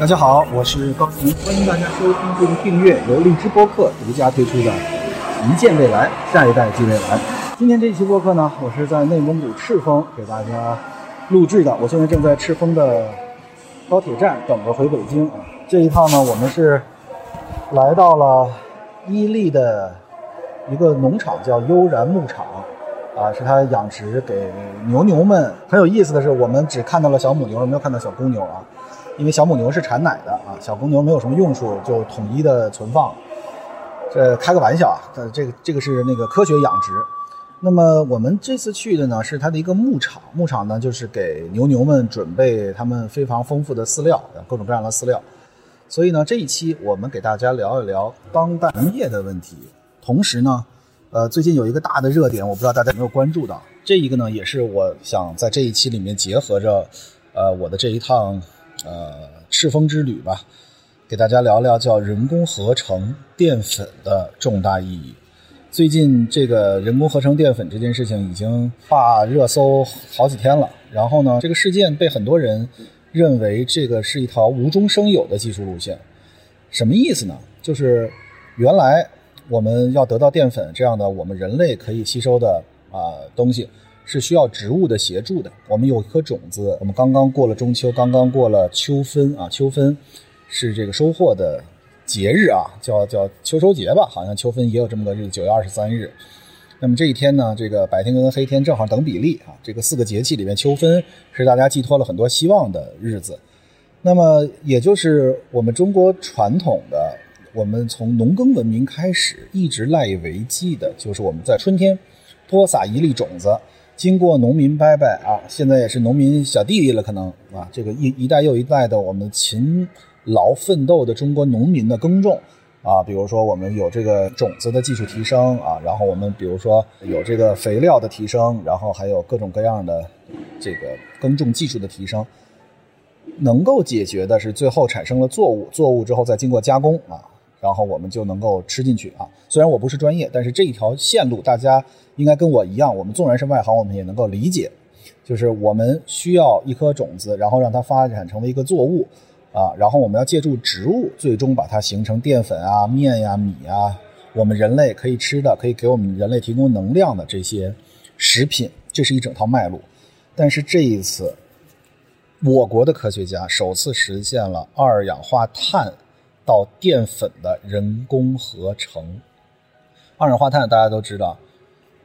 大家好，我是高晴，欢迎大家收听并订阅由荔枝播客独家推出的《一见未来，下一代即未来》。今天这一期播客呢，我是在内蒙古赤峰给大家录制的。我现在正在赤峰的高铁站等着回北京啊。这一趟呢，我们是来到了伊利的一个农场，叫悠然牧场。啊，是它养殖给牛牛们。很有意思的是，我们只看到了小母牛，没有看到小公牛啊。因为小母牛是产奶的啊，小公牛没有什么用处，就统一的存放。这开个玩笑啊，这个这个是那个科学养殖。那么我们这次去的呢，是它的一个牧场，牧场呢就是给牛牛们准备他们非常丰富的饲料，各种各样的饲料。所以呢，这一期我们给大家聊一聊当代农业的问题。同时呢，呃，最近有一个大的热点，我不知道大家有没有关注到。这一个呢，也是我想在这一期里面结合着，呃，我的这一趟。呃，赤峰之旅吧，给大家聊聊叫人工合成淀粉的重大意义。最近这个人工合成淀粉这件事情已经发热搜好几天了。然后呢，这个事件被很多人认为这个是一条无中生有的技术路线。什么意思呢？就是原来我们要得到淀粉这样的我们人类可以吸收的啊东西。是需要植物的协助的。我们有一颗种子，我们刚刚过了中秋，刚刚过了秋分啊。秋分是这个收获的节日啊，叫叫秋收节吧。好像秋分也有这么个日子，九月二十三日。那么这一天呢，这个白天跟黑天正好等比例啊。这个四个节气里面，秋分是大家寄托了很多希望的日子。那么也就是我们中国传统的，我们从农耕文明开始一直赖以为继的，就是我们在春天播撒一粒种子。经过农民伯伯啊，现在也是农民小弟弟了，可能啊，这个一一代又一代的我们勤劳奋斗的中国农民的耕种啊，比如说我们有这个种子的技术提升啊，然后我们比如说有这个肥料的提升，然后还有各种各样的这个耕种技术的提升，能够解决的是最后产生了作物，作物之后再经过加工啊。然后我们就能够吃进去啊！虽然我不是专业，但是这一条线路大家应该跟我一样，我们纵然是外行，我们也能够理解。就是我们需要一颗种子，然后让它发展成为一个作物啊，然后我们要借助植物，最终把它形成淀粉啊、面呀、米啊，我们人类可以吃的，可以给我们人类提供能量的这些食品，这是一整套脉络。但是这一次，我国的科学家首次实现了二氧化碳。到淀粉的人工合成，二氧化碳大家都知道，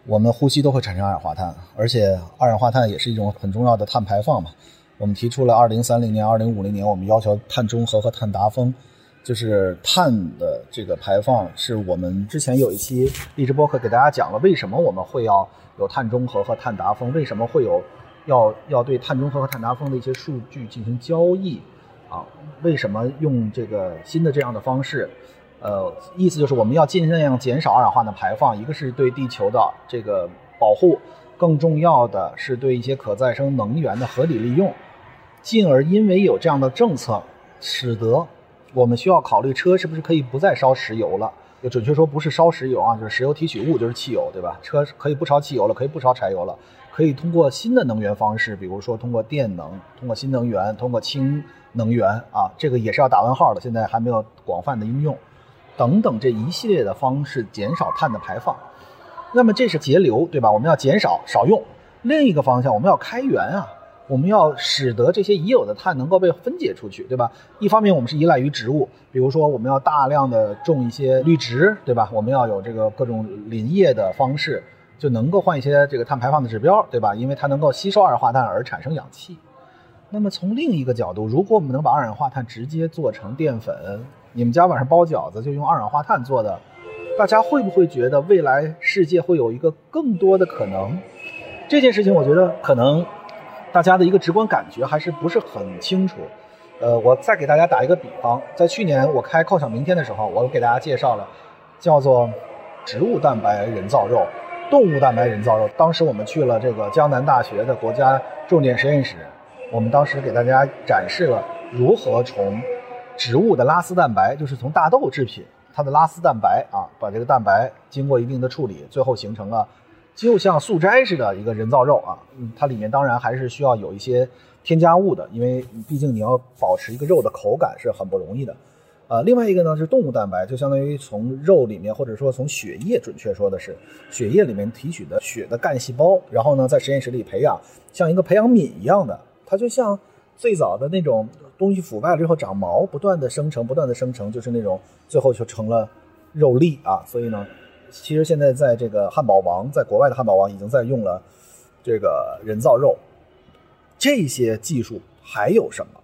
我们呼吸都会产生二氧化碳，而且二氧化碳也是一种很重要的碳排放嘛。我们提出了二零三零年、二零五零年，我们要求碳中和和碳达峰，就是碳的这个排放，是我们之前有一期励志播客给大家讲了，为什么我们会要有碳中和和碳达峰，为什么会有要要对碳中和和碳达峰的一些数据进行交易。啊，为什么用这个新的这样的方式？呃，意思就是我们要尽量减少二氧化碳排放，一个是对地球的这个保护，更重要的是对一些可再生能源的合理利用，进而因为有这样的政策，使得我们需要考虑车是不是可以不再烧石油了。就准确说不是烧石油啊，就是石油提取物就是汽油，对吧？车可以不烧汽油了，可以不烧柴油了，可以通过新的能源方式，比如说通过电能，通过新能源，通过氢。能源啊，这个也是要打问号的，现在还没有广泛的应用，等等这一系列的方式减少碳的排放，那么这是节流，对吧？我们要减少少用。另一个方向，我们要开源啊，我们要使得这些已有的碳能够被分解出去，对吧？一方面我们是依赖于植物，比如说我们要大量的种一些绿植，对吧？我们要有这个各种林业的方式，就能够换一些这个碳排放的指标，对吧？因为它能够吸收二氧化碳而产生氧气。那么从另一个角度，如果我们能把二氧化碳直接做成淀粉，你们家晚上包饺子就用二氧化碳做的，大家会不会觉得未来世界会有一个更多的可能？这件事情我觉得可能大家的一个直观感觉还是不是很清楚。呃，我再给大家打一个比方，在去年我开靠想明天的时候，我给大家介绍了叫做植物蛋白人造肉、动物蛋白人造肉。当时我们去了这个江南大学的国家重点实验室。我们当时给大家展示了如何从植物的拉丝蛋白，就是从大豆制品它的拉丝蛋白啊，把这个蛋白经过一定的处理，最后形成了就像素斋似的一个人造肉啊。嗯，它里面当然还是需要有一些添加物的，因为毕竟你要保持一个肉的口感是很不容易的。啊，另外一个呢是动物蛋白，就相当于从肉里面，或者说从血液，准确说的是血液里面提取的血的干细胞，然后呢在实验室里培养，像一个培养皿一样的，它就像最早的那种东西腐败了之后长毛，不断的生成，不断的生成，就是那种最后就成了肉粒啊。所以呢，其实现在在这个汉堡王，在国外的汉堡王已经在用了这个人造肉，这些技术还有什么？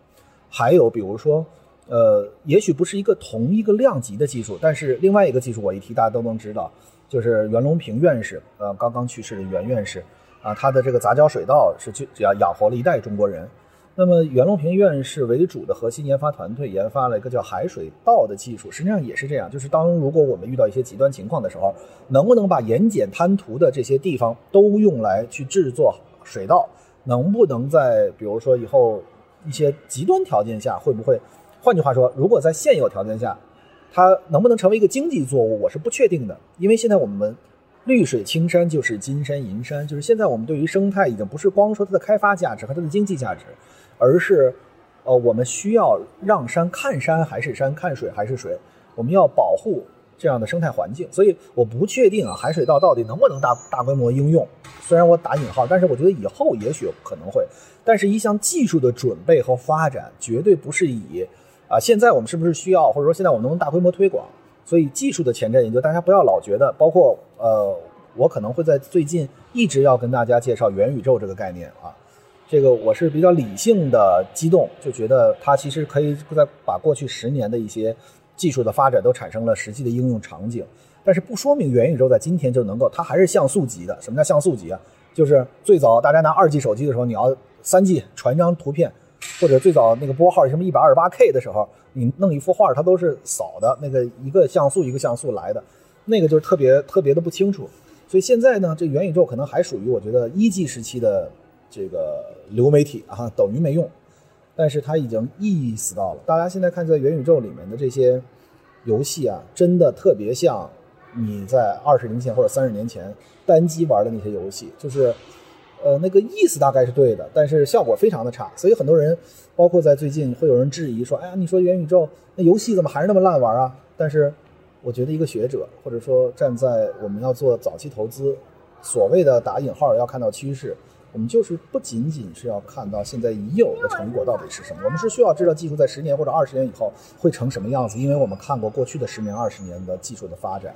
还有比如说。呃，也许不是一个同一个量级的技术，但是另外一个技术我一提大家都能知道，就是袁隆平院士，呃，刚刚去世的袁院士，啊，他的这个杂交水稻是就只要养活了一代中国人。那么袁隆平院士为主的核心研发团队研发了一个叫海水稻的技术，实际上也是这样，就是当如果我们遇到一些极端情况的时候，能不能把盐碱滩涂的这些地方都用来去制作水稻？能不能在比如说以后一些极端条件下会不会？换句话说，如果在现有条件下，它能不能成为一个经济作物，我是不确定的。因为现在我们绿水青山就是金山银山，就是现在我们对于生态已经不是光说它的开发价值和它的经济价值，而是，呃，我们需要让山看山还是山，看水还是水，我们要保护这样的生态环境。所以我不确定啊，海水稻到底能不能大大规模应用。虽然我打引号，但是我觉得以后也许可能会。但是一项技术的准备和发展，绝对不是以。啊，现在我们是不是需要，或者说现在我们能不能大规模推广？所以技术的前瞻研究，大家不要老觉得，包括呃，我可能会在最近一直要跟大家介绍元宇宙这个概念啊。这个我是比较理性的激动，就觉得它其实可以在把过去十年的一些技术的发展都产生了实际的应用场景，但是不说明元宇宙在今天就能够，它还是像素级的。什么叫像素级啊？就是最早大家拿二 G 手机的时候，你要三 G 传一张图片。或者最早那个拨号什么一百二十八 K 的时候，你弄一幅画，它都是扫的，那个一个像素一个像素来的，那个就是特别特别的不清楚。所以现在呢，这元宇宙可能还属于我觉得一 G 时期的这个流媒体啊，等于没用。但是它已经意识到了，大家现在看在元宇宙里面的这些游戏啊，真的特别像你在二十年前或者三十年前单机玩的那些游戏，就是。呃，那个意思大概是对的，但是效果非常的差，所以很多人，包括在最近会有人质疑说，哎呀，你说元宇宙那游戏怎么还是那么烂玩啊？但是我觉得一个学者或者说站在我们要做早期投资，所谓的打引号要看到趋势，我们就是不仅仅是要看到现在已有的成果到底是什么，我们是需要知道技术在十年或者二十年以后会成什么样子，因为我们看过过去的十年、二十年的技术的发展，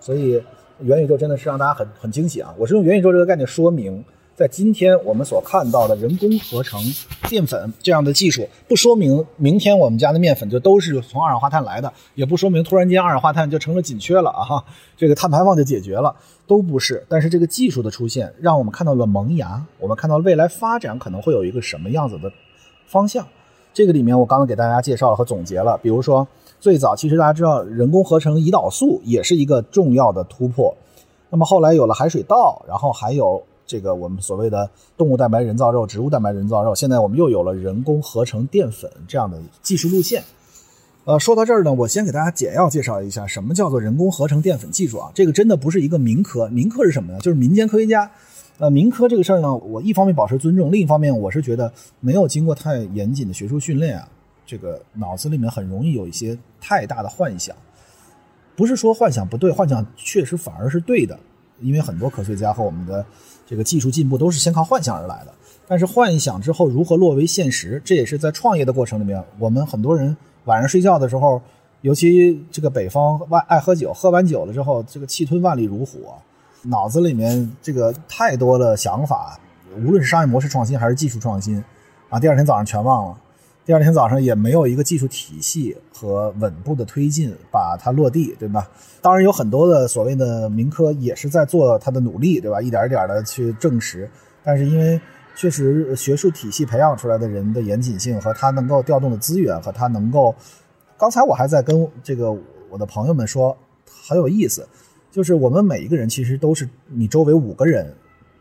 所以元宇宙真的是让大家很很惊喜啊！我是用元宇宙这个概念说明。在今天我们所看到的人工合成淀粉这样的技术，不说明明天我们家的面粉就都是从二氧化碳来的，也不说明突然间二氧化碳就成了紧缺了啊哈，这个碳排放就解决了，都不是。但是这个技术的出现，让我们看到了萌芽，我们看到未来发展可能会有一个什么样子的方向。这个里面我刚刚给大家介绍和总结了，比如说最早其实大家知道人工合成胰岛素也是一个重要的突破，那么后来有了海水稻，然后还有。这个我们所谓的动物蛋白人造肉、植物蛋白人造肉，现在我们又有了人工合成淀粉这样的技术路线。呃，说到这儿呢，我先给大家简要介绍一下什么叫做人工合成淀粉技术啊。这个真的不是一个民科，民科是什么呢？就是民间科学家。呃，民科这个事儿呢，我一方面保持尊重，另一方面我是觉得没有经过太严谨的学术训练啊，这个脑子里面很容易有一些太大的幻想。不是说幻想不对，幻想确实反而是对的，因为很多科学家和我们的。这个技术进步都是先靠幻想而来的，但是幻想之后如何落为现实，这也是在创业的过程里面，我们很多人晚上睡觉的时候，尤其这个北方爱爱喝酒，喝完酒了之后，这个气吞万里如虎，脑子里面这个太多的想法，无论是商业模式创新还是技术创新，啊，第二天早上全忘了。第二天早上也没有一个技术体系和稳步的推进把它落地，对吧？当然有很多的所谓的民科也是在做它的努力，对吧？一点一点的去证实，但是因为确实学术体系培养出来的人的严谨性和他能够调动的资源和他能够，刚才我还在跟这个我的朋友们说很有意思，就是我们每一个人其实都是你周围五个人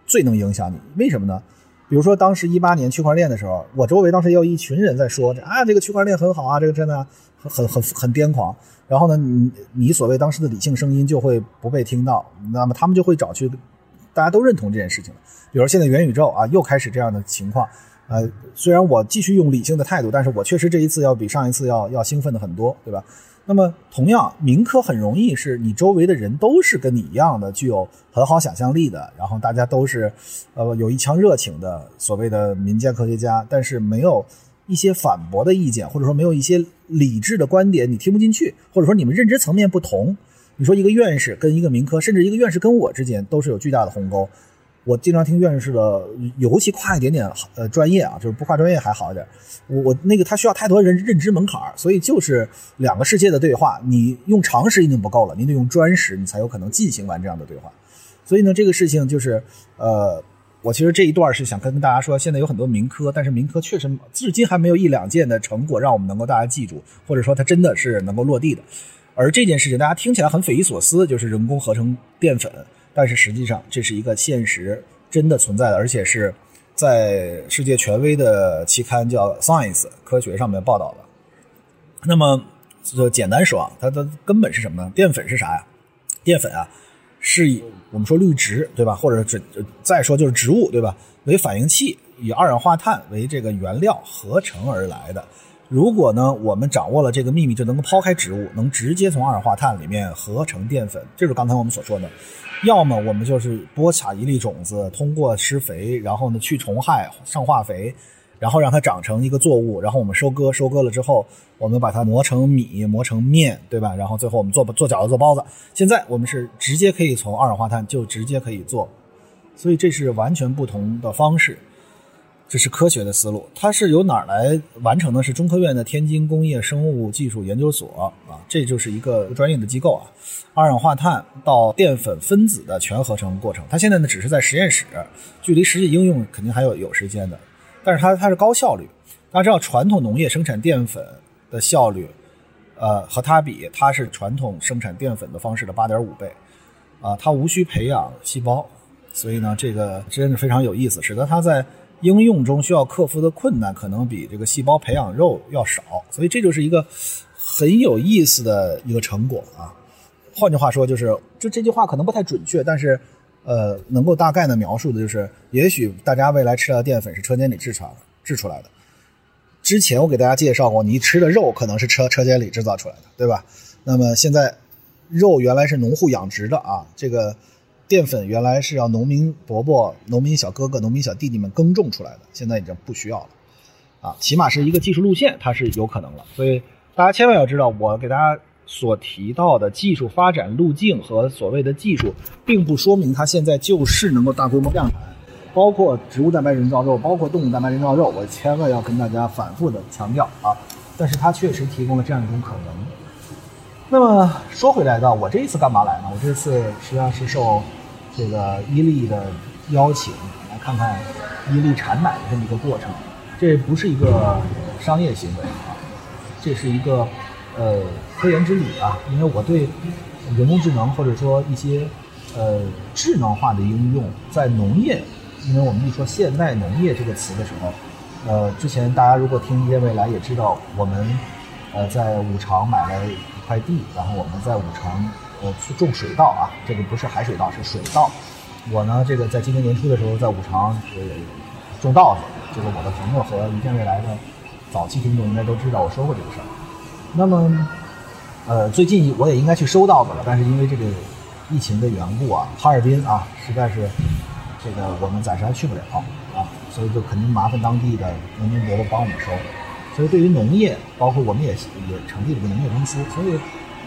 最能影响你，为什么呢？比如说，当时一八年区块链的时候，我周围当时也有一群人在说啊，这个区块链很好啊，这个真的很很很很癫狂。然后呢，你你所谓当时的理性声音就会不被听到，那么他们就会找去，大家都认同这件事情。比如现在元宇宙啊，又开始这样的情况，呃，虽然我继续用理性的态度，但是我确实这一次要比上一次要要兴奋的很多，对吧？那么同样，民科很容易是你周围的人都是跟你一样的，具有很好想象力的，然后大家都是，呃，有一腔热情的所谓的民间科学家，但是没有一些反驳的意见，或者说没有一些理智的观点，你听不进去，或者说你们认知层面不同。你说一个院士跟一个民科，甚至一个院士跟我之间都是有巨大的鸿沟。我经常听院士的，尤其跨一点点呃专业啊，就是不跨专业还好一点。我我那个他需要太多认认知门槛所以就是两个世界的对话，你用常识已经不够了，你得用专识，你才有可能进行完这样的对话。所以呢，这个事情就是呃，我其实这一段是想跟大家说，现在有很多民科，但是民科确实至今还没有一两件的成果让我们能够大家记住，或者说它真的是能够落地的。而这件事情大家听起来很匪夷所思，就是人工合成淀粉。但是实际上，这是一个现实，真的存在的，而且是在世界权威的期刊叫《Science》科学上面报道的。那么，就简单说啊，它的根本是什么呢？淀粉是啥呀？淀粉啊，是以我们说绿植对吧？或者准再说就是植物对吧？为反应器，以二氧化碳为这个原料合成而来的。如果呢，我们掌握了这个秘密，就能够抛开植物，能直接从二氧化碳里面合成淀粉。这是刚才我们所说的。要么我们就是播撒一粒种子，通过施肥，然后呢去虫害、上化肥，然后让它长成一个作物，然后我们收割，收割了之后，我们把它磨成米，磨成面，对吧？然后最后我们做做饺子、做包子。现在我们是直接可以从二氧化碳就直接可以做，所以这是完全不同的方式。这是科学的思路，它是由哪儿来完成的？是中科院的天津工业生物技术研究所啊，这就是一个专业的机构啊。二氧化碳到淀粉分子的全合成过程，它现在呢只是在实验室，距离实际应用肯定还有有时间的。但是它它是高效率，大家知道传统农业生产淀粉的效率，呃，和它比，它是传统生产淀粉的方式的八点五倍，啊，它无需培养细胞，所以呢，这个真是非常有意思，使得它在。应用中需要克服的困难可能比这个细胞培养肉要少，所以这就是一个很有意思的一个成果啊。换句话说，就是就这句话可能不太准确，但是呃，能够大概的描述的就是，也许大家未来吃到的淀粉是车间里制出来制出来的。之前我给大家介绍过，你吃的肉可能是车车间里制造出来的，对吧？那么现在肉原来是农户养殖的啊，这个。淀粉原来是要农民伯伯、农民小哥哥、农民小弟弟们耕种出来的，现在已经不需要了，啊，起码是一个技术路线，它是有可能了。所以大家千万要知道，我给大家所提到的技术发展路径和所谓的技术，并不说明它现在就是能够大规模量产，包括植物蛋白人造肉，包括动物蛋白人造肉，我千万要跟大家反复的强调啊。但是它确实提供了这样一种可能。那么说回来，到我这一次干嘛来呢？我这次实际上是受。这个伊利的邀请来看看伊利产奶的这么一个过程，这不是一个商业行为啊，这是一个呃科研之旅啊。因为我对人工智能或者说一些呃智能化的应用在农业，因为我们一说现代农业这个词的时候，呃，之前大家如果听业未来也知道，我们呃在五常买了一块地，然后我们在五常。呃，去种水稻啊，这个不是海水稻，是水稻。我呢，这个在今年年初的时候，在五常呃种稻子，这个我的朋友和一片未来的早期听众应该都知道，我说过这个事儿。那么，呃，最近我也应该去收稻子了，但是因为这个疫情的缘故啊，哈尔滨啊，实在是这个我们暂时还去不了啊，所以就肯定麻烦当地的农民伯伯帮我们收。所以对于农业，包括我们也也成立了个农业公司，所以。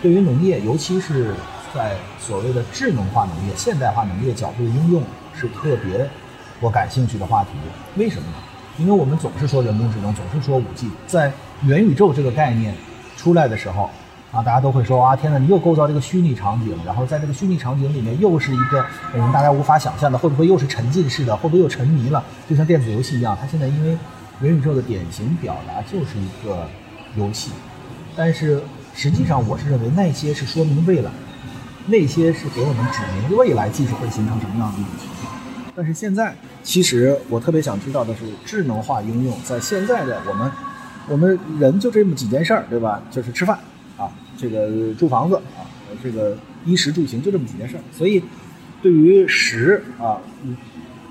对于农业，尤其是在所谓的智能化农业、现代化农业角度应用，是特别我感兴趣的话题。为什么呢？因为我们总是说人工智能，总是说五 G，在元宇宙这个概念出来的时候，啊，大家都会说啊，天哪，你又构造这个虚拟场景，然后在这个虚拟场景里面又是一个我们大家无法想象的，会不会又是沉浸式的？会不会又沉迷了？就像电子游戏一样，它现在因为元宇宙的典型表达就是一个游戏，但是。实际上，我是认为那些是说明未来，那些是给我们指明未来技术会形成什么样的一种情况。但是现在，其实我特别想知道的是，智能化应用在现在的我们，我们人就这么几件事儿，对吧？就是吃饭啊，这个住房子啊，这个衣食住行就这么几件事儿。所以，对于食啊，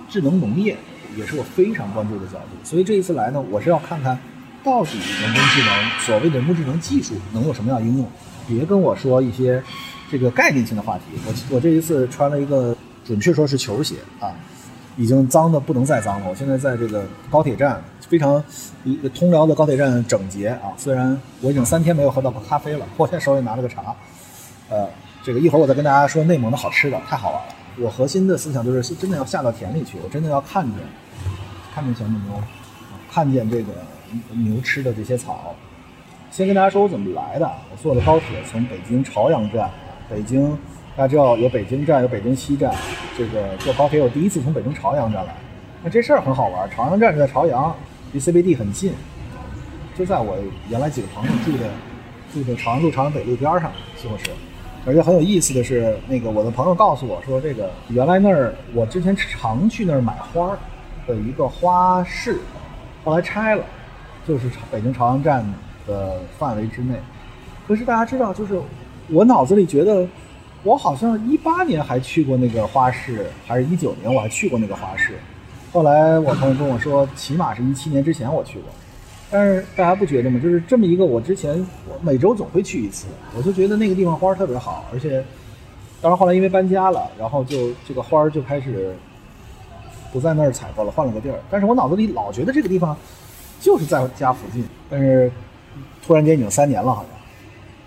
智能农业也是我非常关注的角度。所以这一次来呢，我是要看看到底人工智能所谓的人工智能技术能有什么样应用，别跟我说一些这个概念性的话题。我我这一次穿了一个，准确说是球鞋啊，已经脏的不能再脏了。我现在在这个高铁站，非常一通辽的高铁站整洁啊。虽然我已经三天没有喝到过咖啡了，我现在手里拿了个茶，呃。这个一会儿我再跟大家说内蒙的好吃的，太好玩了。我核心的思想就是真的要下到田里去，我真的要看见，看见小母牛，看见这个牛吃的这些草。先跟大家说我怎么来的，我坐的高铁从北京朝阳站，北京大家知道有北京站有北京西站，这个坐高铁我第一次从北京朝阳站来，那这事儿很好玩。朝阳站是在朝阳，离 CBD 很近，就在我原来几个朋友住的住的朝阳路朝阳北路边上，西红柿。而且很有意思的是，那个我的朋友告诉我说，这个原来那儿我之前常去那儿买花的一个花市，后来拆了，就是朝北京朝阳站的范围之内。可是大家知道，就是我脑子里觉得，我好像一八年还去过那个花市，还是一九年我还去过那个花市。后来我朋友跟我说，起码是一七年之前我去过。但是大家不觉得吗？就是这么一个，我之前我每周总会去一次，我就觉得那个地方花特别好，而且，当然后来因为搬家了，然后就这个花就开始不在那儿采购了，换了个地儿。但是我脑子里老觉得这个地方就是在家附近，但是突然间已经三年了，好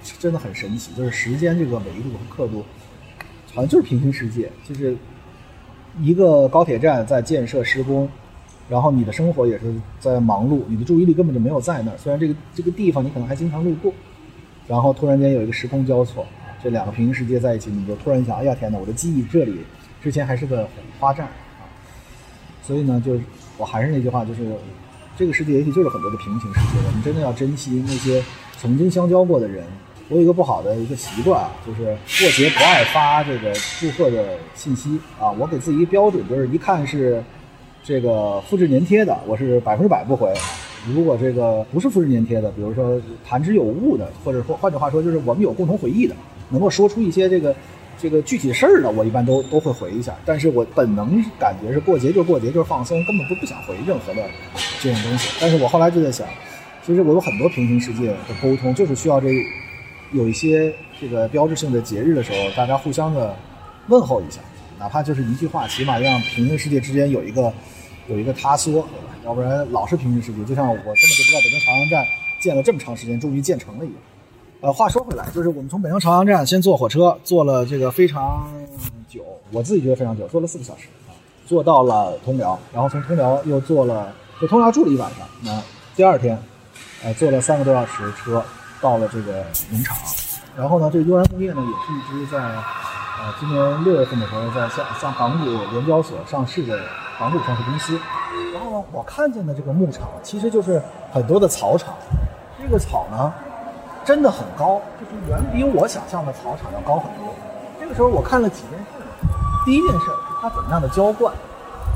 像真的很神奇，就是时间这个维度和刻度，好像就是平行世界，就是一个高铁站在建设施工。然后你的生活也是在忙碌，你的注意力根本就没有在那儿。虽然这个这个地方你可能还经常路过，然后突然间有一个时空交错，这两个平行世界在一起，你就突然想，哎呀天哪，我的记忆这里之前还是个花站啊。所以呢，就是我还是那句话，就是这个世界也许就是很多的平行世界，我们真的要珍惜那些曾经相交过的人。我有一个不好的一个习惯啊，就是过节不爱发这个祝贺的信息啊。我给自己一个标准，就是一看是。这个复制粘贴的，我是百分之百不回。如果这个不是复制粘贴的，比如说谈之有物的，或者说换句话说，就是我们有共同回忆的，能够说出一些这个这个具体事儿呢，我一般都都会回一下。但是我本能感觉是过节就过节，就是放松，根本不不想回任何的这种东西。但是我后来就在想，其实我有很多平行世界的沟通，就是需要这有一些这个标志性的节日的时候，大家互相的问候一下。哪怕就是一句话，起码让平行世界之间有一个有一个塌缩，对吧？要不然老是平行世界，就像我根本就不知道北京朝阳站建了这么长时间，终于建成了一样。呃，话说回来，就是我们从北京朝阳站先坐火车，坐了这个非常久，我自己觉得非常久，坐了四个小时啊，坐到了通辽，然后从通辽又坐了，在通辽住了一晚上，那第二天，呃，坐了三个多小时车到了这个农场，然后呢，这个悠然工业呢也是一支在。啊，今年六月份的时候，在香香港股联交所上市的港股上市公司。然后呢，我看见的这个牧场其实就是很多的草场。这个草呢，真的很高，就是远比我想象的草场要高很多。这个时候我看了几件事，第一件事是它怎么样的浇灌。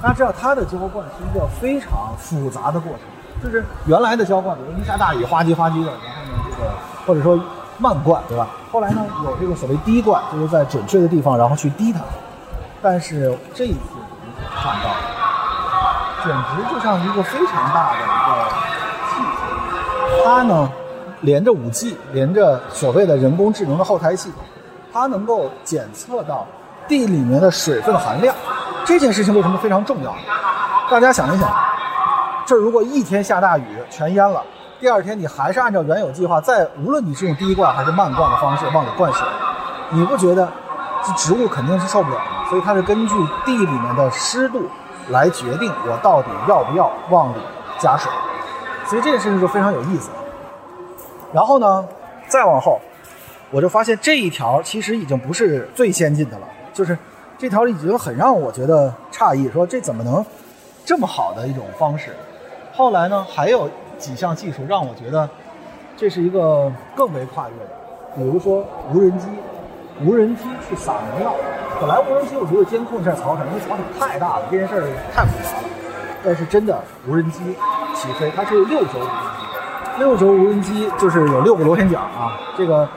大家知道，它的浇灌是一个非常复杂的过程，就是原来的浇灌，比如一下大雨哗叽哗叽的，然后呢，这个或者说。慢灌，对吧？后来呢，有这个所谓滴灌，就是在准确的地方，然后去滴它。但是这一次我们看到，简直就像一个非常大的一个系统。它呢，连着五 G，连着所谓的人工智能的后台系统，它能够检测到地里面的水分含量。这件事情为什么非常重要？大家想一想，这如果一天下大雨，全淹了。第二天你还是按照原有计划，再无论你是用滴灌还是慢灌的方式往里灌水，你不觉得这植物肯定是受不了的？所以它是根据地里面的湿度来决定我到底要不要往里加水。所以这件事情就非常有意思。然后呢，再往后，我就发现这一条其实已经不是最先进的了，就是这条已经很让我觉得诧异，说这怎么能这么好的一种方式？后来呢，还有。几项技术让我觉得这是一个更为跨越的，比如说无人机，无人机去撒农药。本来无人机我觉得监控一下草场，因为草场太大了，这件事儿太复杂了。但是真的无人机起飞，它是六轴，六轴无人机就是有六个螺旋桨啊。这个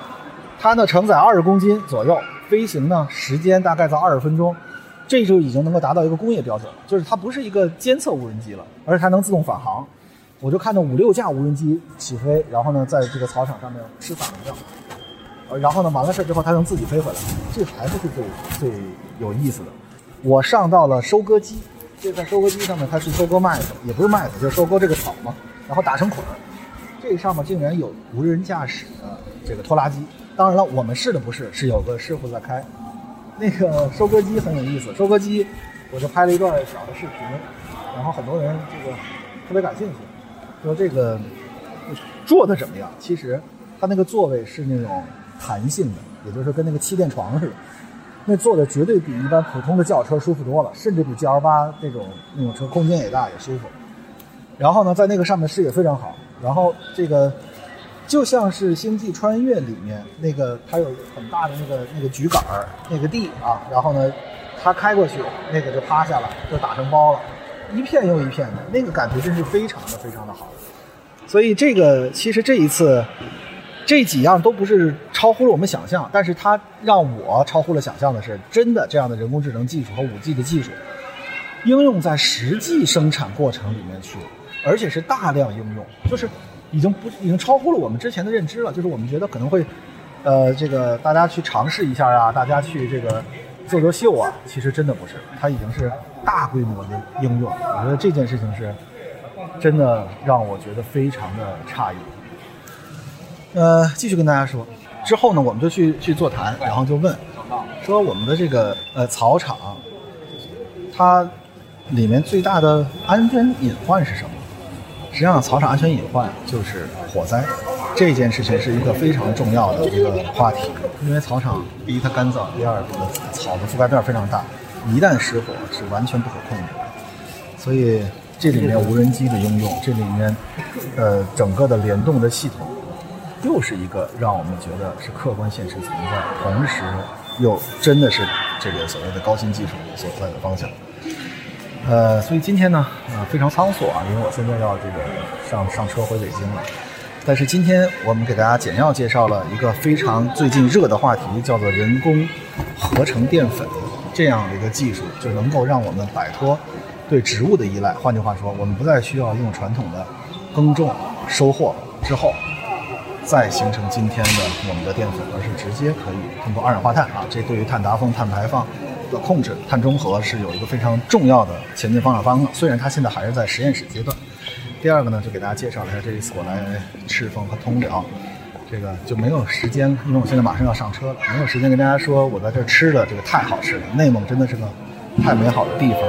它呢承载二十公斤左右，飞行呢时间大概在二十分钟。这就已经能够达到一个工业标准了，就是它不是一个监测无人机了，而是它能自动返航。我就看到五六架无人机起飞，然后呢，在这个草场上面吃撒能量，呃，然后呢，完了事儿之后它能自己飞回来，这还不是最最有意思的。我上到了收割机，这在收割机上面它是收割麦子，也不是麦子，就是收割这个草嘛，然后打成捆儿。这上面竟然有无人驾驶的这个拖拉机，当然了，我们试的不是，是有个师傅在开。那个收割机很有意思，收割机我就拍了一段小的视频，然后很多人这个特别感兴趣，说这个坐的怎么样？其实它那个座位是那种弹性的，也就是跟那个气垫床似的，那坐的绝对比一般普通的轿车舒服多了，甚至比 G L 八那种那种车空间也大也舒服。然后呢，在那个上面视野非常好，然后这个。就像是《星际穿越》里面那个，它有很大的那个那个举杆儿，那个地啊，然后呢，它开过去，那个就趴下了，就打成包了，一片又一片的，那个感觉真是非常的非常的好。所以这个其实这一次，这几样都不是超乎了我们想象，但是它让我超乎了想象的是，真的这样的人工智能技术和五 G 的技术应用在实际生产过程里面去，而且是大量应用，就是。已经不已经超乎了我们之前的认知了，就是我们觉得可能会，呃，这个大家去尝试一下啊，大家去这个做做秀啊，其实真的不是，它已经是大规模的应用。我觉得这件事情是真的让我觉得非常的诧异。呃，继续跟大家说，之后呢，我们就去去座谈，然后就问说我们的这个呃草场，它里面最大的安全隐患是什么？实际上，草场安全隐患就是火灾，这件事情是一个非常重要的一个话题。因为草场，第一它干燥，第二个草的覆盖面非常大，一旦失火是完全不可控的。所以这里面无人机的应用，这里面呃整个的联动的系统，又是一个让我们觉得是客观现实存在，同时又真的是这个所谓的高新技术所在的方向。呃，所以今天呢，呃，非常仓促啊，因为我现在要这个上上车回北京了。但是今天我们给大家简要介绍了一个非常最近热的话题，叫做人工合成淀粉这样的一个技术，就能够让我们摆脱对植物的依赖。换句话说，我们不再需要用传统的耕种、收获之后再形成今天的我们的淀粉，而是直接可以通过二氧化碳啊，这对于碳达峰、碳排放。的控制碳中和是有一个非常重要的前进方向方向，虽然它现在还是在实验室阶段。第二个呢，就给大家介绍一下这一次我来赤峰和通辽，这个就没有时间，因为我现在马上要上车了，没有时间跟大家说我在这吃的这个太好吃了。内蒙真的是个太美好的地方，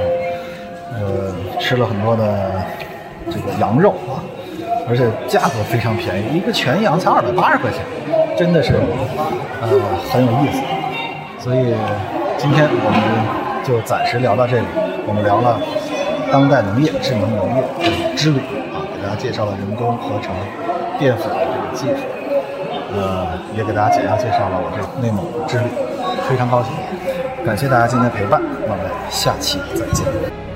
呃，吃了很多的这个羊肉啊，而且价格非常便宜，一个全羊才二百八十块钱，真的是呃很有意思，所以。今天我们就暂时聊到这里。我们聊了当代农业、智能农业之旅啊，给大家介绍了人工合成淀粉的这个技术，呃，也给大家简要介绍了我这内蒙之旅。非常高兴，感谢大家今天陪伴，我们下期再见。